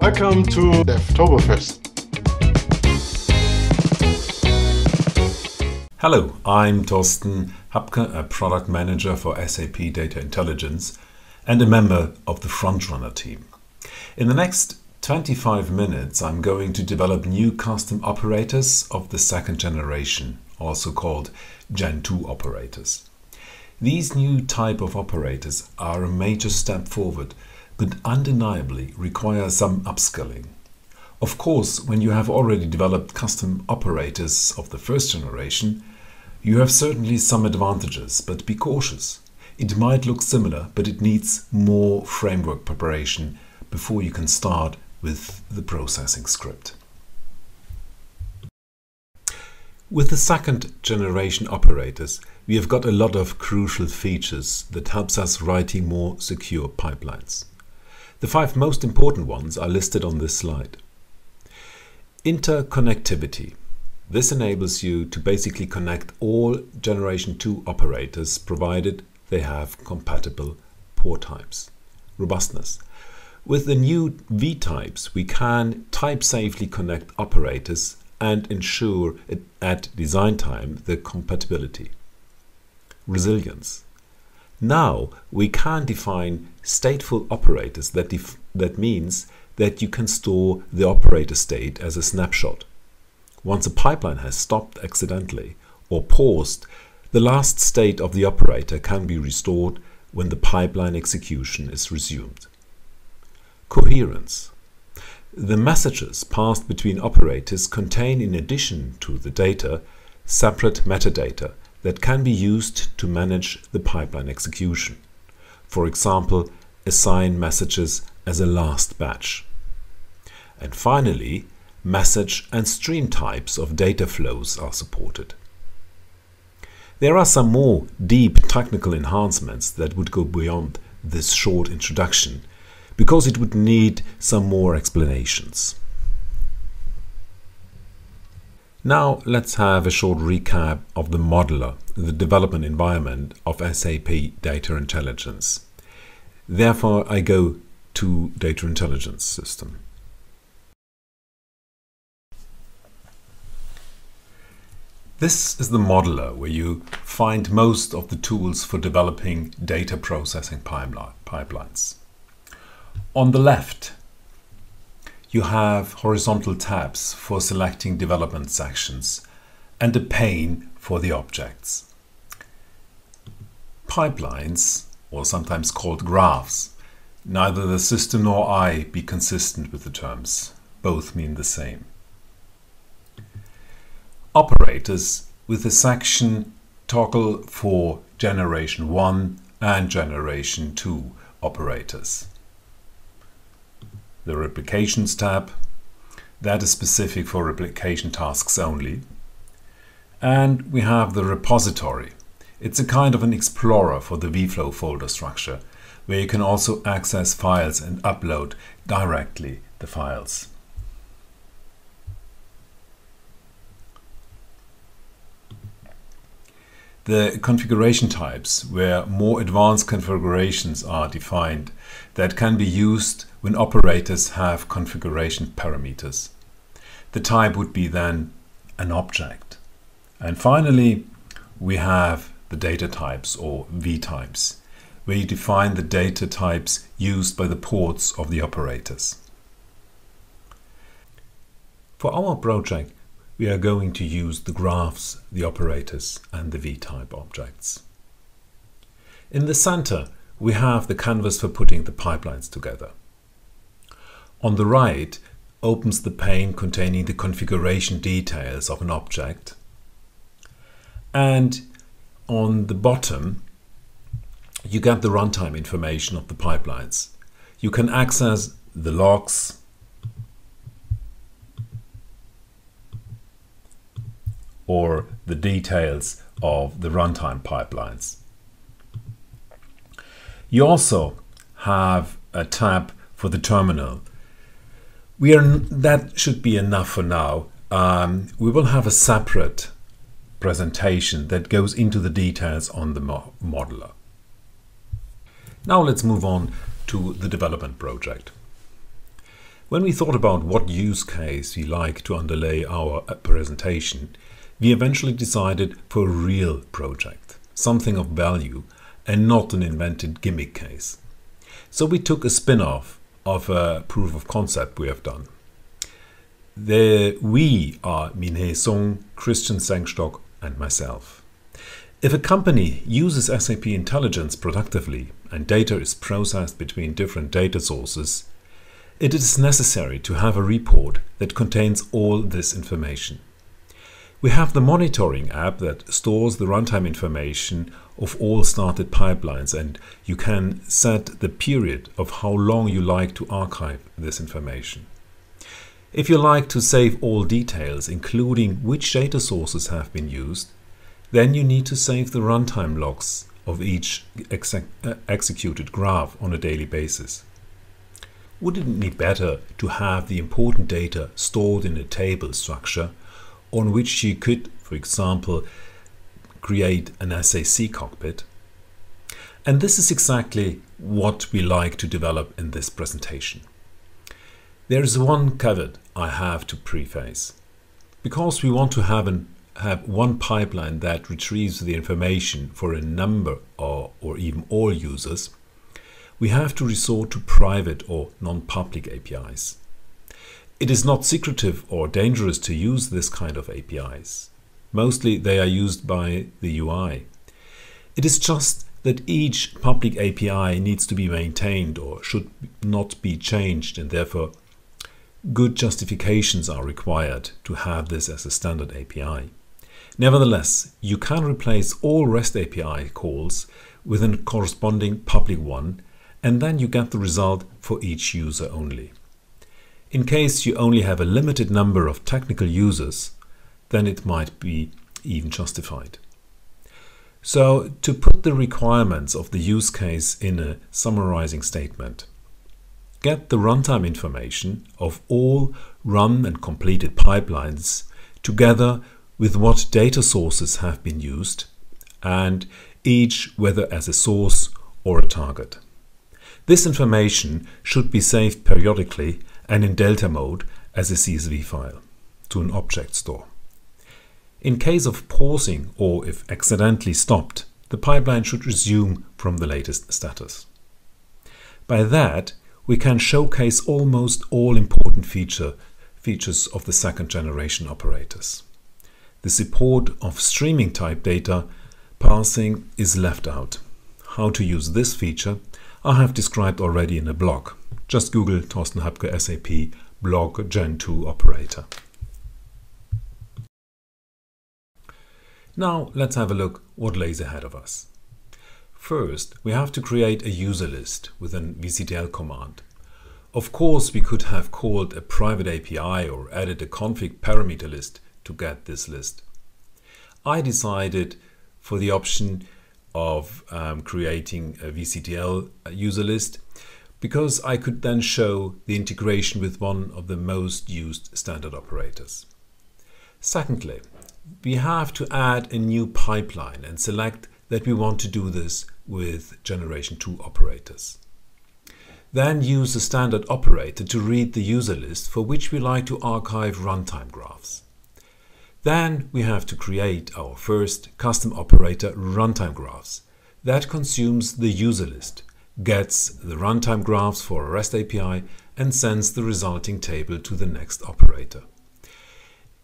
Welcome to Devtoberfest. Hello, I'm Thorsten Hapke, a product manager for SAP Data Intelligence and a member of the Frontrunner team. In the next 25 minutes, I'm going to develop new custom operators of the second generation, also called Gen 2 operators. These new type of operators are a major step forward, but undeniably require some upskilling. Of course, when you have already developed custom operators of the first generation, you have certainly some advantages, but be cautious. It might look similar, but it needs more framework preparation before you can start with the processing script. With the second generation operators, we have got a lot of crucial features that helps us writing more secure pipelines. The five most important ones are listed on this slide. Interconnectivity. This enables you to basically connect all generation 2 operators provided they have compatible port types. Robustness. With the new V-types, we can type safely connect operators and ensure at design time the compatibility. Resilience. Now we can define stateful operators that, that means that you can store the operator state as a snapshot. Once a pipeline has stopped accidentally or paused, the last state of the operator can be restored when the pipeline execution is resumed. Coherence. The messages passed between operators contain in addition to the data separate metadata that can be used to manage the pipeline execution. For example, assign messages as a last batch. And finally, message and stream types of data flows are supported. There are some more deep technical enhancements that would go beyond this short introduction because it would need some more explanations. Now let's have a short recap of the modeler, the development environment of SAP Data Intelligence. Therefore, I go to Data Intelligence System. This is the modeler where you find most of the tools for developing data processing pipelines. On the left, you have horizontal tabs for selecting development sections and a pane for the objects. Pipelines, or sometimes called graphs, neither the system nor I be consistent with the terms. Both mean the same. Operators with the section toggle for generation 1 and generation 2 operators the Replications tab. That is specific for replication tasks only. And we have the repository. It's a kind of an explorer for the vFlow folder structure, where you can also access files and upload directly the files. The configuration types where more advanced configurations are defined that can be used when operators have configuration parameters. The type would be then an object. And finally, we have the data types or V types, where you define the data types used by the ports of the operators. For our project, we are going to use the graphs, the operators and the V-type objects. In the center, we have the canvas for putting the pipelines together. On the right opens the pane containing the configuration details of an object. And on the bottom, you get the runtime information of the pipelines. You can access the logs, or the details of the runtime pipelines. You also have a tab for the terminal. We are that should be enough for now. Um, we will have a separate presentation that goes into the details on the mo modeler. Now let's move on to the development project. When we thought about what use case we like to underlay our presentation, we eventually decided for a real project, something of value, and not an invented gimmick case. So we took a spin off of a proof of concept we have done. The we are Min Hee Sung, Christian Sengstock, and myself. If a company uses SAP Intelligence productively and data is processed between different data sources, it is necessary to have a report that contains all this information. We have the monitoring app that stores the runtime information of all started pipelines and you can set the period of how long you like to archive this information. If you like to save all details, including which data sources have been used, then you need to save the runtime logs of each uh, executed graph on a daily basis. Wouldn't it be better to have the important data stored in a table structure on which you could, for example, create an SAC cockpit. And this is exactly what we like to develop in this presentation. There is one caveat I have to preface. Because we want to have, an, have one pipeline that retrieves the information for a number or, or even all users, we have to resort to private or non-public APIs. It is not secretive or dangerous to use this kind of APIs. Mostly they are used by the UI. It is just that each public API needs to be maintained or should not be changed and therefore good justifications are required to have this as a standard API. Nevertheless, you can replace all REST API calls with a corresponding public one and then you get the result for each user only. In case you only have a limited number of technical users, then it might be even justified. So to put the requirements of the use case in a summarizing statement, get the runtime information of all run and completed pipelines together with what data sources have been used and each whether as a source or a target. This information should be saved periodically and in Delta mode as a CSV file to an object store. In case of pausing or if accidentally stopped, the pipeline should resume from the latest status. By that, we can showcase almost all important feature, features of the second generation operators. The support of streaming type data parsing is left out. How to use this feature I have described already in a blog. Just Google Thorsten Hapke SAP blog Gen 2 operator. Now let's have a look what lays ahead of us. First, we have to create a user list with an VCTL command. Of course, we could have called a private API or added a config parameter list to get this list. I decided for the option of um, creating a VCTL user list because I could then show the integration with one of the most used standard operators. Secondly, we have to add a new pipeline and select that we want to do this with generation 2 operators. Then use the standard operator to read the user list for which we like to archive runtime graphs. Then we have to create our first custom operator runtime graphs. That consumes the user list gets the runtime graphs for a REST API and sends the resulting table to the next operator.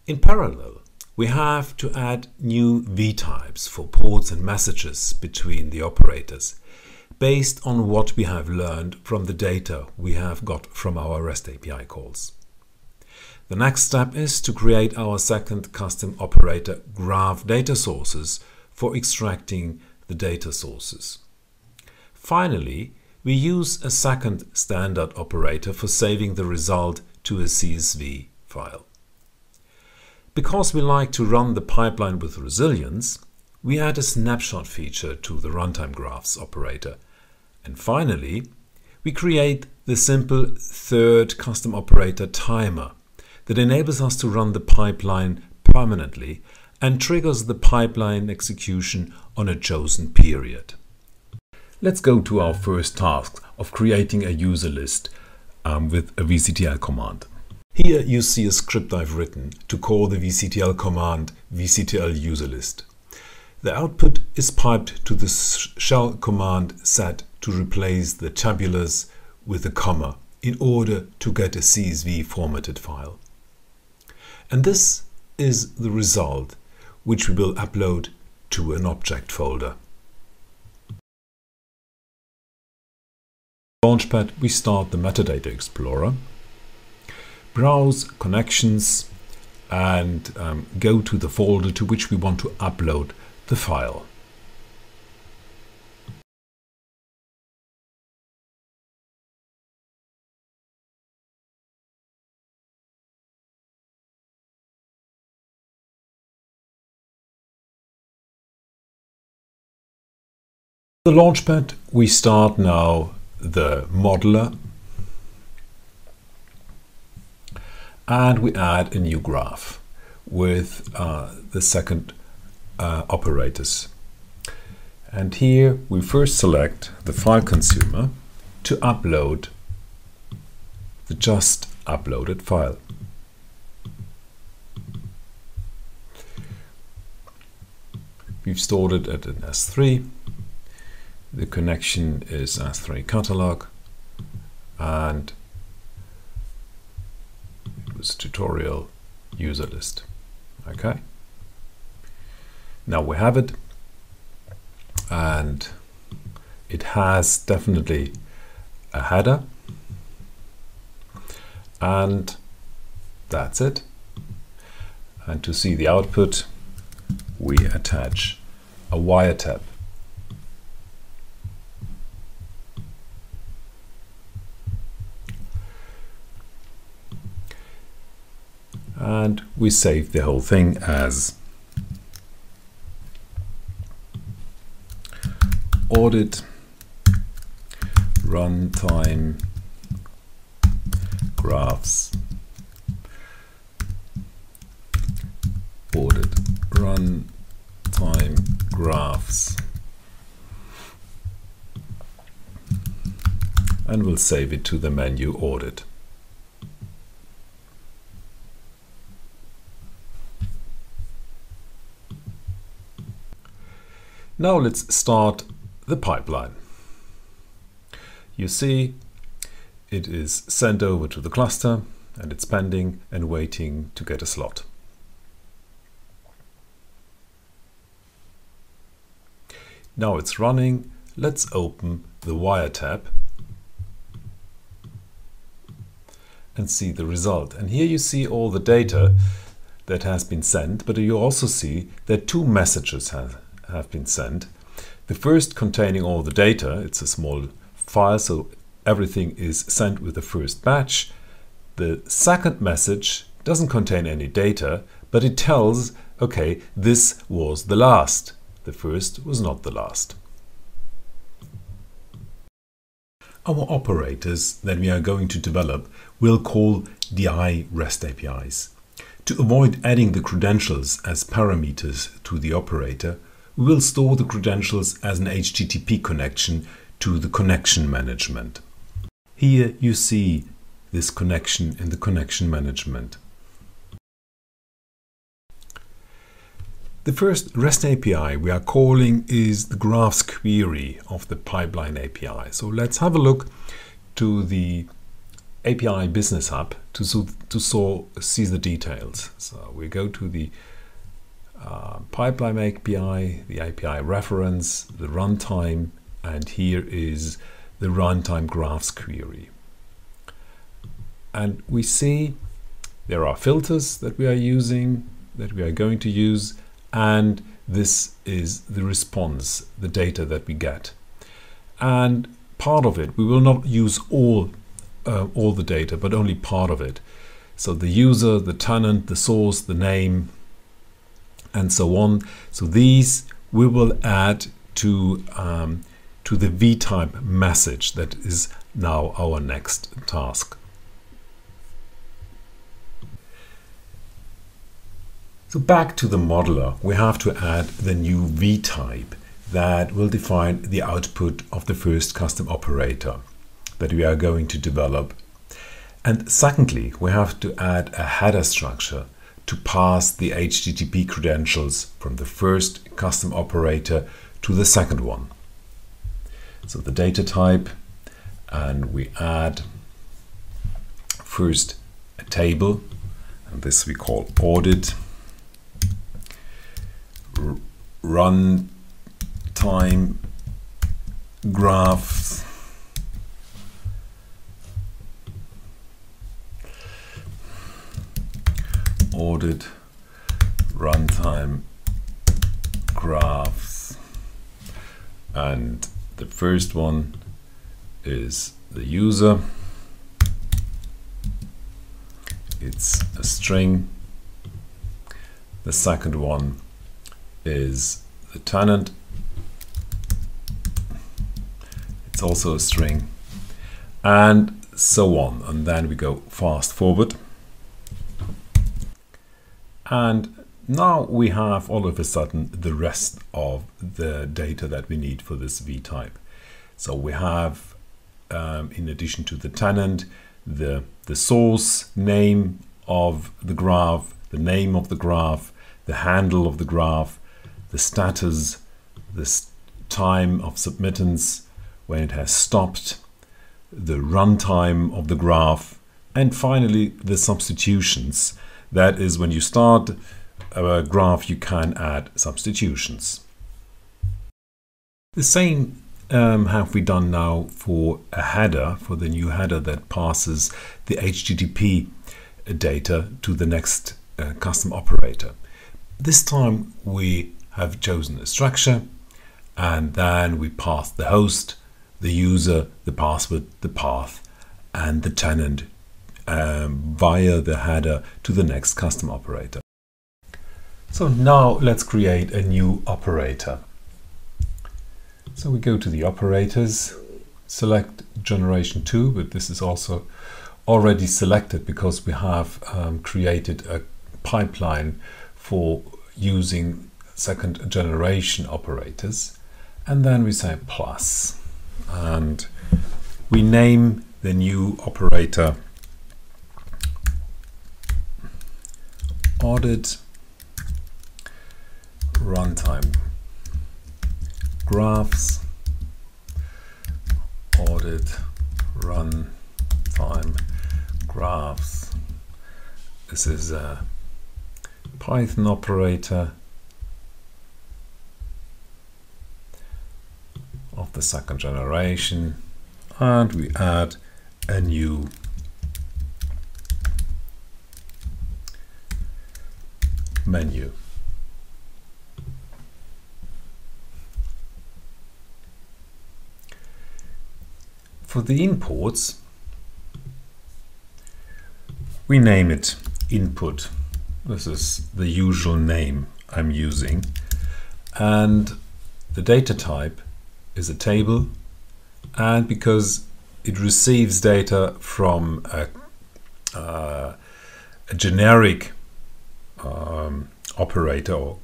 In parallel, we have to add new vtypes for ports and messages between the operators based on what we have learned from the data we have got from our REST API calls. The next step is to create our second custom operator graph data sources for extracting the data sources. Finally, we use a second standard operator for saving the result to a CSV file. Because we like to run the pipeline with resilience, we add a snapshot feature to the runtime graphs operator. And finally, we create the simple third custom operator timer that enables us to run the pipeline permanently and triggers the pipeline execution on a chosen period. Let's go to our first task of creating a user list um, with a VCTL command. Here you see a script I've written to call the VCTL command VCTL user list. The output is piped to the shell command sed to replace the tabulars with a comma in order to get a CSV formatted file. And this is the result which we will upload to an object folder. Launchpad we start the metadata explorer, browse connections and um, go to the folder to which we want to upload the file. The Launchpad, we start now the modeler and we add a new graph with uh, the second uh, operators. And here we first select the file consumer to upload the just uploaded file. We've stored it at an S3 the connection is S3 catalog and it was tutorial user list. Okay. Now we have it and it has definitely a header and that's it. And to see the output, we attach a wiretap and we save the whole thing as audit runtime graphs. Audit runtime graphs. And we'll save it to the menu audit Now let's start the pipeline. You see it is sent over to the cluster and it's pending and waiting to get a slot. Now it's running. Let's open the wiretap and see the result. And here you see all the data that has been sent, but you also see that two messages have, have been sent. The first containing all the data, it's a small file, so everything is sent with the first batch. The second message doesn't contain any data, but it tells, okay, this was the last. The first was not the last. Our operators that we are going to develop will call DI REST APIs. To avoid adding the credentials as parameters to the operator, we will store the credentials as an HTTP connection to the connection management. Here you see this connection in the connection management. The first REST API we are calling is the graphs query of the pipeline API. So let's have a look to the API Business Hub to, to see the details. So we go to the uh, pipeline API, the API reference, the runtime, and here is the runtime graphs query. And we see there are filters that we are using, that we are going to use, and this is the response, the data that we get. And part of it, we will not use all, uh, all the data, but only part of it. So the user, the tenant, the source, the name, and so on. So these we will add to, um, to the vtype message that is now our next task. So back to the modeler, we have to add the new vtype that will define the output of the first custom operator that we are going to develop. And secondly, we have to add a header structure to pass the HTTP credentials from the first custom operator to the second one. So the data type, and we add first a table, and this we call audit, run time graphs runtime graphs. And the first one is the user. It's a string. The second one is the tenant. It's also a string. And so on. And then we go fast forward and now we have all of a sudden the rest of the data that we need for this v-type. So we have, um, in addition to the tenant, the, the source name of the graph, the name of the graph, the handle of the graph, the status, the time of submittance when it has stopped, the runtime of the graph, and finally the substitutions that is when you start a graph, you can add substitutions. The same um, have we done now for a header, for the new header that passes the HTTP data to the next uh, custom operator. This time we have chosen a structure and then we pass the host, the user, the password, the path and the tenant um, via the header to the next custom operator. So now let's create a new operator. So we go to the operators, select generation 2, but this is also already selected because we have um, created a pipeline for using second generation operators. And then we say plus and we name the new operator audit runtime. Graphs audit runtime. Graphs. This is a python operator of the second generation and we add a new menu. For the imports, we name it input. This is the usual name I'm using. And the data type is a table. And because it receives data from a, uh, a generic um, operator or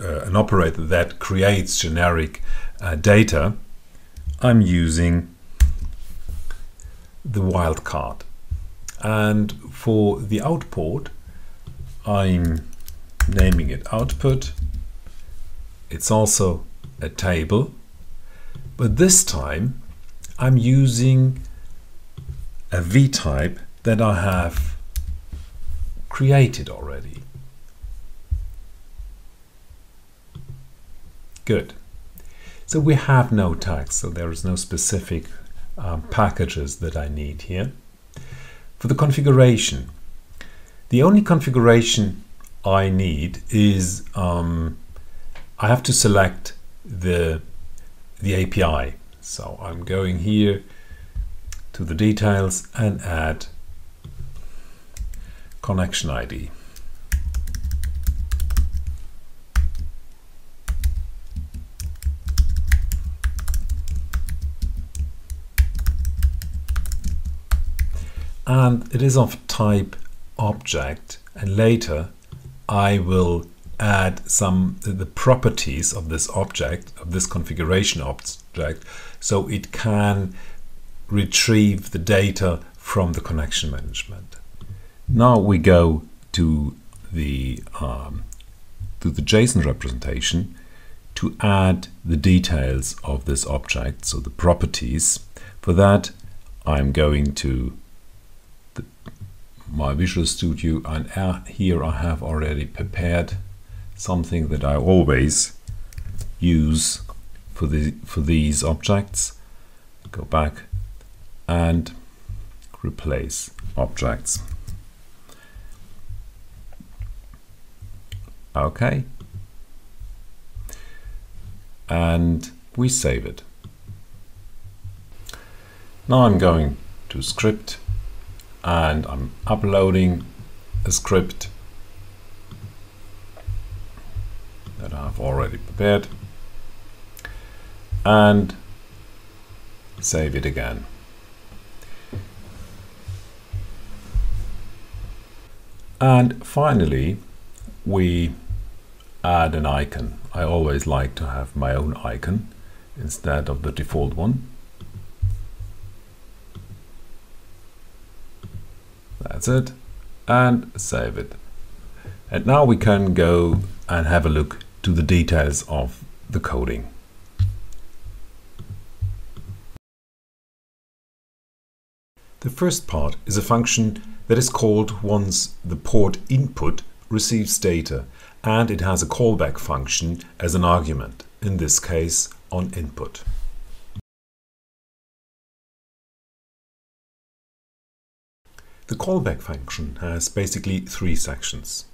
uh, an operator that creates generic uh, data, I'm using the wildcard. And for the output, I'm naming it output. It's also a table, but this time I'm using a v-type that I have created already. Good. So we have no tags, so there is no specific um, packages that I need here. For the configuration, the only configuration I need is um, I have to select the, the API. So I'm going here to the details and add connection ID. And it is of type object and later I will add some the properties of this object of this configuration object so it can retrieve the data from the connection management. Now we go to the um, to the JSON representation to add the details of this object, so the properties. For that, I'm going to my Visual Studio and uh, here I have already prepared something that I always use for the for these objects. Go back and replace objects. Okay. And we save it. Now I'm going to script and I'm uploading a script that I've already prepared and save it again. And finally, we add an icon. I always like to have my own icon instead of the default one. That's it. And save it. And now we can go and have a look to the details of the coding. The first part is a function that is called once the port input receives data and it has a callback function as an argument, in this case on input. The callback function has basically three sections.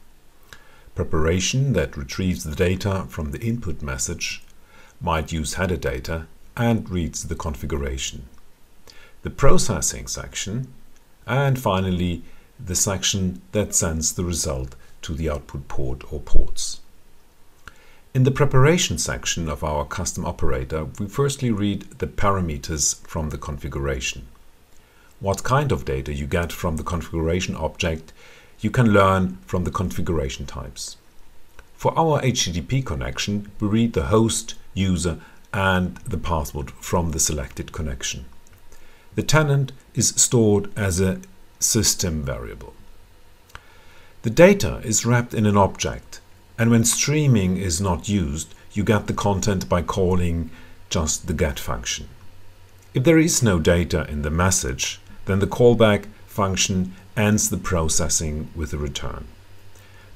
Preparation that retrieves the data from the input message, might use header data, and reads the configuration. The processing section, and finally the section that sends the result to the output port or ports. In the preparation section of our custom operator, we firstly read the parameters from the configuration. What kind of data you get from the configuration object you can learn from the configuration types. For our HTTP connection, we read the host, user and the password from the selected connection. The tenant is stored as a system variable. The data is wrapped in an object, and when streaming is not used, you get the content by calling just the get function. If there is no data in the message, then the callback function ends the processing with a return.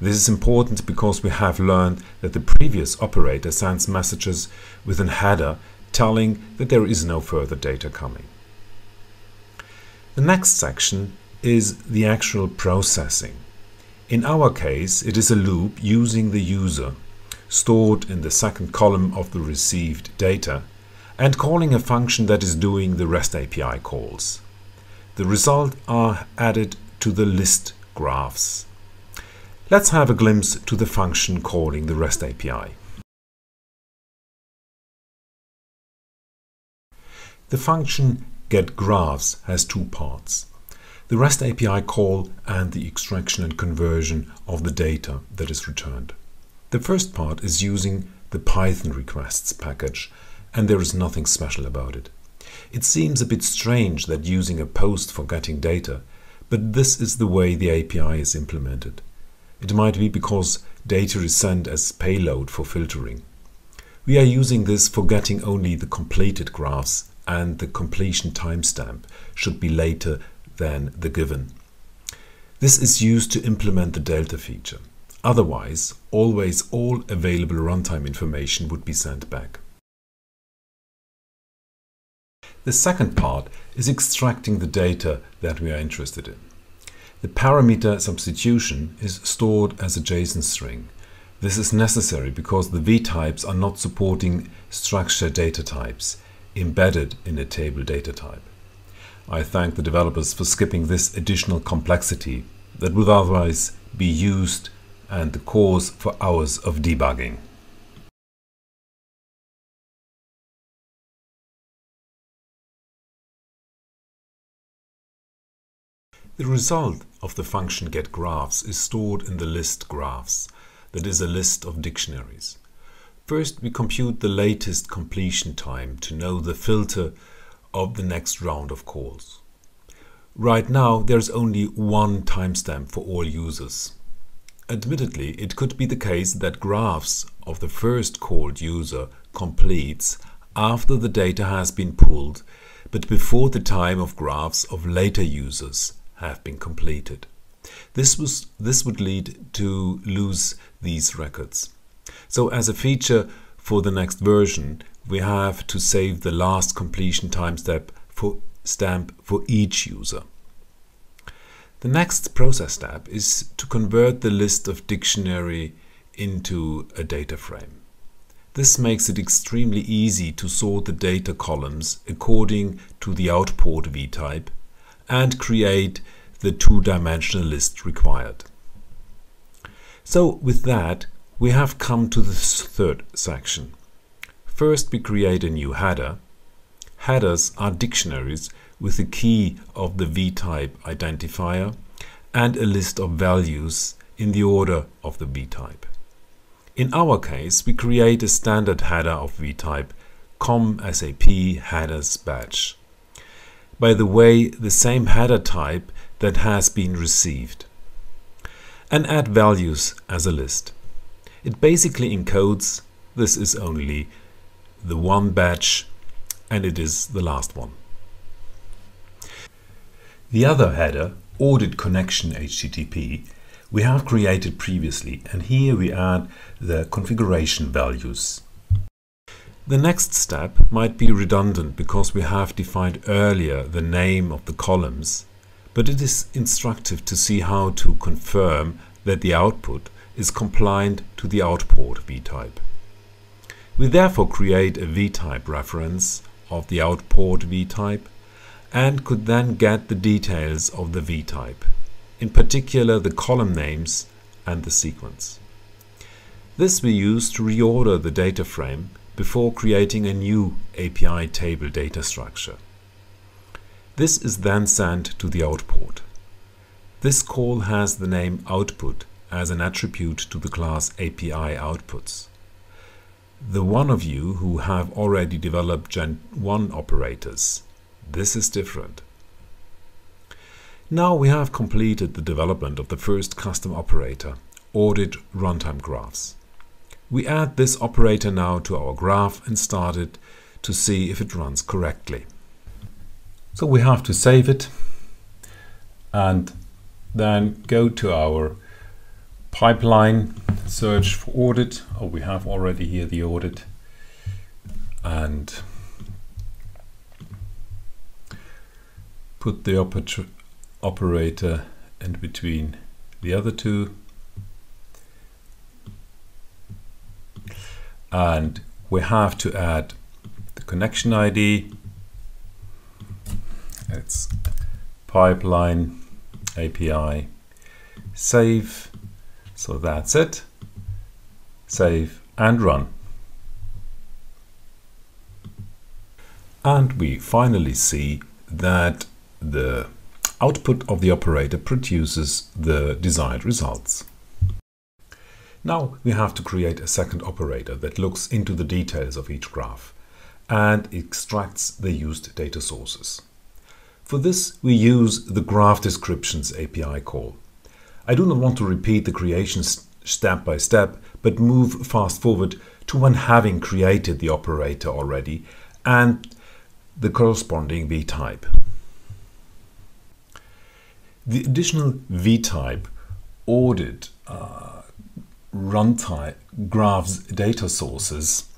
This is important because we have learned that the previous operator sends messages with an header telling that there is no further data coming. The next section is the actual processing. In our case, it is a loop using the user, stored in the second column of the received data, and calling a function that is doing the REST API calls. The result are added to the list graphs. Let's have a glimpse to the function calling the REST API. The function getGraphs has two parts the REST API call and the extraction and conversion of the data that is returned. The first part is using the Python requests package and there is nothing special about it. It seems a bit strange that using a post for getting data, but this is the way the API is implemented. It might be because data is sent as payload for filtering. We are using this for getting only the completed graphs and the completion timestamp should be later than the given. This is used to implement the delta feature. Otherwise, always all available runtime information would be sent back. The second part is extracting the data that we are interested in. The parameter substitution is stored as a JSON string. This is necessary because the V-types are not supporting structure data types embedded in a table data type. I thank the developers for skipping this additional complexity that would otherwise be used and the cause for hours of debugging. The result of the function getGraphs is stored in the list graphs, that is a list of dictionaries. First, we compute the latest completion time to know the filter of the next round of calls. Right now, there's only one timestamp for all users. Admittedly, it could be the case that graphs of the first called user completes after the data has been pulled, but before the time of graphs of later users have been completed. This, was, this would lead to lose these records. So as a feature for the next version, we have to save the last completion timestamp for stamp for each user. The next process step is to convert the list of dictionary into a data frame. This makes it extremely easy to sort the data columns according to the output v-type and create the two-dimensional list required. So with that, we have come to the third section. First, we create a new header. Headers are dictionaries with the key of the v-type identifier and a list of values in the order of the v-type. In our case, we create a standard header of v-type com SAP headers batch. By the way, the same header type that has been received. And add values as a list. It basically encodes this is only the one batch and it is the last one. The other header, audit connection HTTP, we have created previously and here we add the configuration values. The next step might be redundant because we have defined earlier the name of the columns, but it is instructive to see how to confirm that the output is compliant to the output v-type. We therefore create a v-type reference of the output v-type and could then get the details of the v-type, in particular the column names and the sequence. This we use to reorder the data frame before creating a new API table data structure. This is then sent to the output. This call has the name output as an attribute to the class API outputs. The one of you who have already developed Gen 1 operators, this is different. Now we have completed the development of the first custom operator, audit runtime graphs. We add this operator now to our graph and start it to see if it runs correctly. So we have to save it and then go to our pipeline, search for audit. Oh, we have already here the audit. And put the oper operator in between the other two. And we have to add the connection ID. It's pipeline API save so that's it. Save and run. And we finally see that the output of the operator produces the desired results. Now we have to create a second operator that looks into the details of each graph and extracts the used data sources. For this we use the Graph Descriptions API call. I do not want to repeat the creation step by step, but move fast forward to when having created the operator already and the corresponding v-type. The additional v-type audit uh, runtime graphs data sources.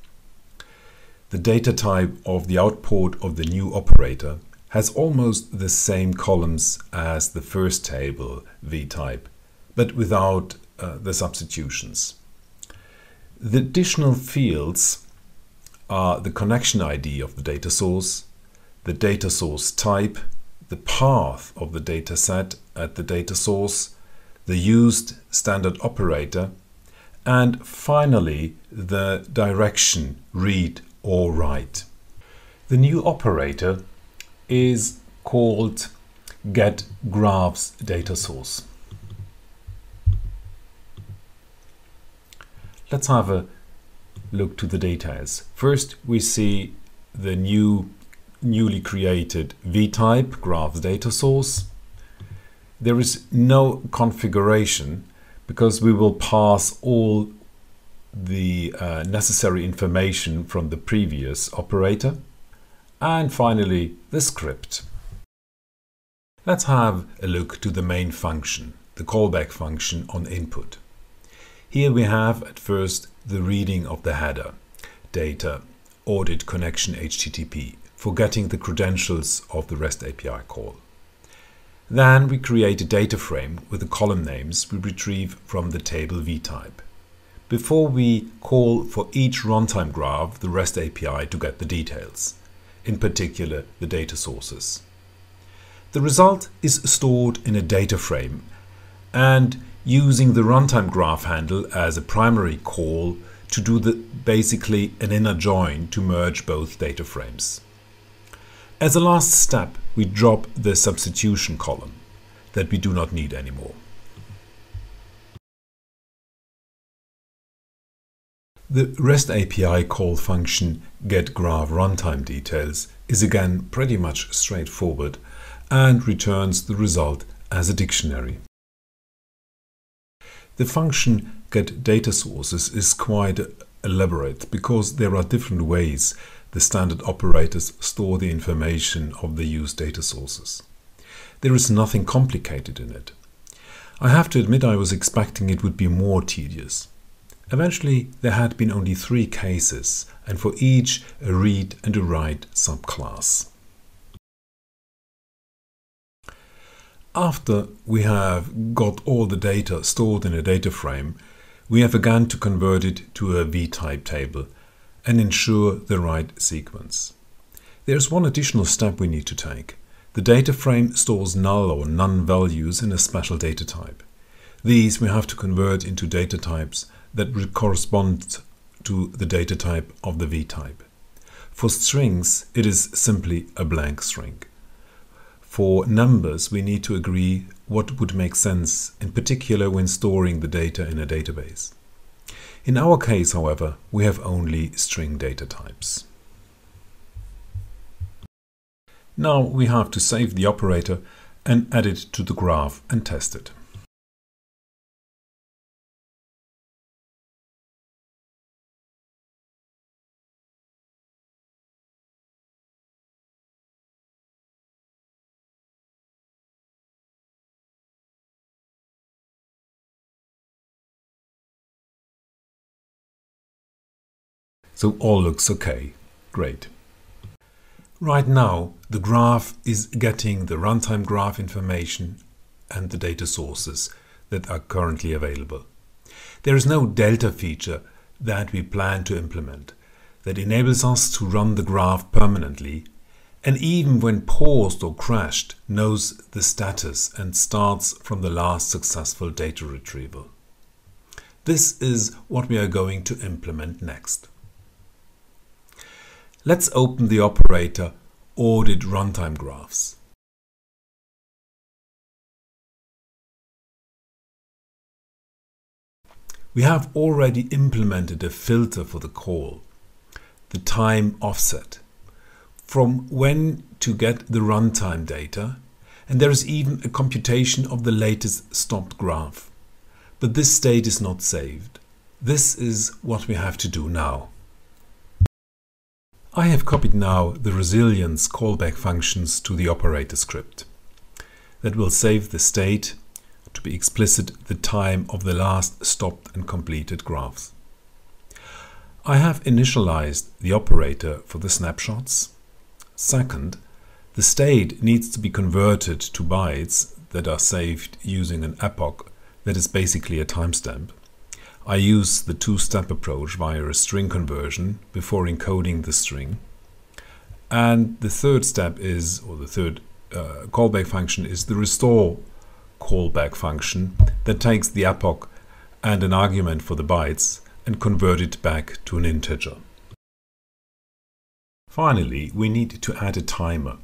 The data type of the output of the new operator has almost the same columns as the first table v-type but without uh, the substitutions. The additional fields are the connection ID of the data source, the data source type, the path of the data set at the data source, the used standard operator, and finally the direction read or write. The new operator is called get graphs data source. Let's have a look to the details. First, we see the new newly created vtype graphs data source. There is no configuration because we will pass all the uh, necessary information from the previous operator. And finally, the script. Let's have a look to the main function, the callback function on input. Here we have at first the reading of the header, data, audit connection HTTP, for getting the credentials of the REST API call. Then we create a data frame with the column names we retrieve from the table vtype. Before we call for each runtime graph the REST API to get the details, in particular the data sources. The result is stored in a data frame and using the runtime graph handle as a primary call to do the, basically an inner join to merge both data frames. As a last step, we drop the substitution column that we do not need anymore. The REST API call function getGraph runtime details is again pretty much straightforward and returns the result as a dictionary. The function getDataSources is quite elaborate because there are different ways the standard operators store the information of the used data sources. There is nothing complicated in it. I have to admit I was expecting it would be more tedious. Eventually there had been only three cases and for each a read and a write subclass. After we have got all the data stored in a data frame, we have again to convert it to a vtype table and ensure the right sequence. There is one additional step we need to take. The data frame stores null or none values in a special data type. These we have to convert into data types that correspond to the data type of the vtype. For strings, it is simply a blank string. For numbers, we need to agree what would make sense, in particular when storing the data in a database. In our case, however, we have only string data types. Now we have to save the operator and add it to the graph and test it. So all looks okay. Great. Right now, the graph is getting the runtime graph information and the data sources that are currently available. There is no delta feature that we plan to implement that enables us to run the graph permanently and even when paused or crashed knows the status and starts from the last successful data retrieval. This is what we are going to implement next. Let's open the operator audit runtime graphs. We have already implemented a filter for the call, the time offset, from when to get the runtime data, and there is even a computation of the latest stopped graph. But this state is not saved. This is what we have to do now. I have copied now the resilience callback functions to the operator script. That will save the state, to be explicit, the time of the last stopped and completed graphs. I have initialized the operator for the snapshots. Second, the state needs to be converted to bytes that are saved using an epoch that is basically a timestamp. I use the two-step approach via a string conversion before encoding the string. And the third step is, or the third uh, callback function is the restore callback function that takes the epoch and an argument for the bytes and convert it back to an integer. Finally, we need to add a timer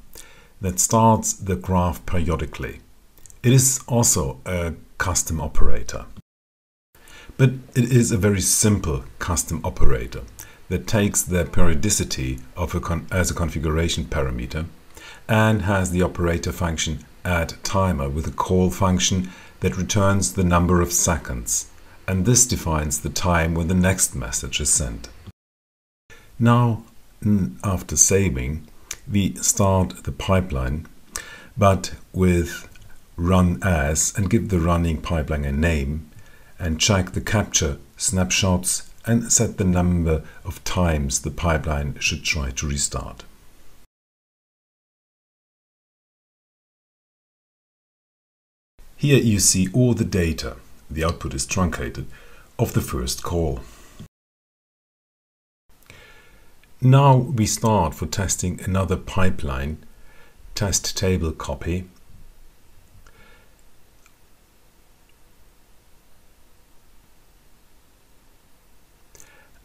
that starts the graph periodically. It is also a custom operator. But it is a very simple custom operator that takes the periodicity of a as a configuration parameter and has the operator function add timer with a call function that returns the number of seconds and this defines the time when the next message is sent. Now after saving we start the pipeline but with run as and give the running pipeline a name and check the capture snapshots and set the number of times the pipeline should try to restart. Here you see all the data, the output is truncated, of the first call. Now we start for testing another pipeline, test table copy,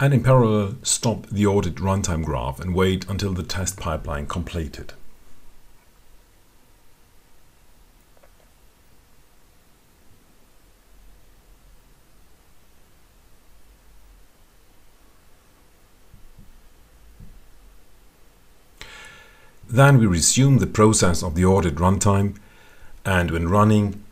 and in parallel stop the audit runtime graph and wait until the test pipeline completed. Then we resume the process of the audit runtime and when running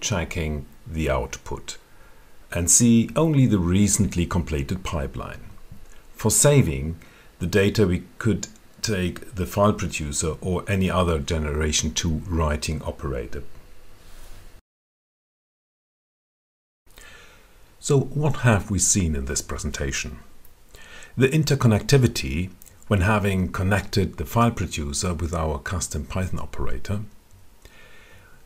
checking the output and see only the recently completed pipeline. For saving the data we could take the file producer or any other generation 2 writing operator. So what have we seen in this presentation? The interconnectivity when having connected the file producer with our custom Python operator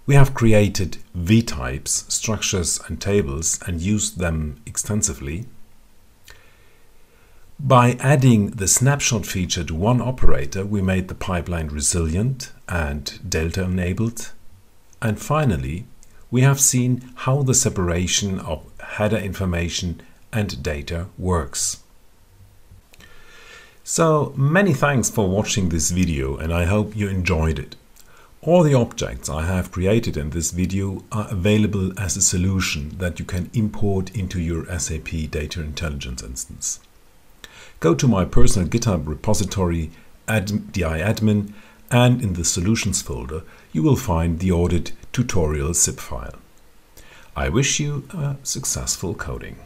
we have created v-types, structures and tables and used them extensively. By adding the snapshot feature to one operator, we made the pipeline resilient and delta enabled. And finally, we have seen how the separation of header information and data works. So many thanks for watching this video and I hope you enjoyed it. All the objects I have created in this video are available as a solution that you can import into your SAP Data Intelligence instance. Go to my personal GitHub repository diadmin and in the solutions folder you will find the audit tutorial zip file. I wish you a successful coding.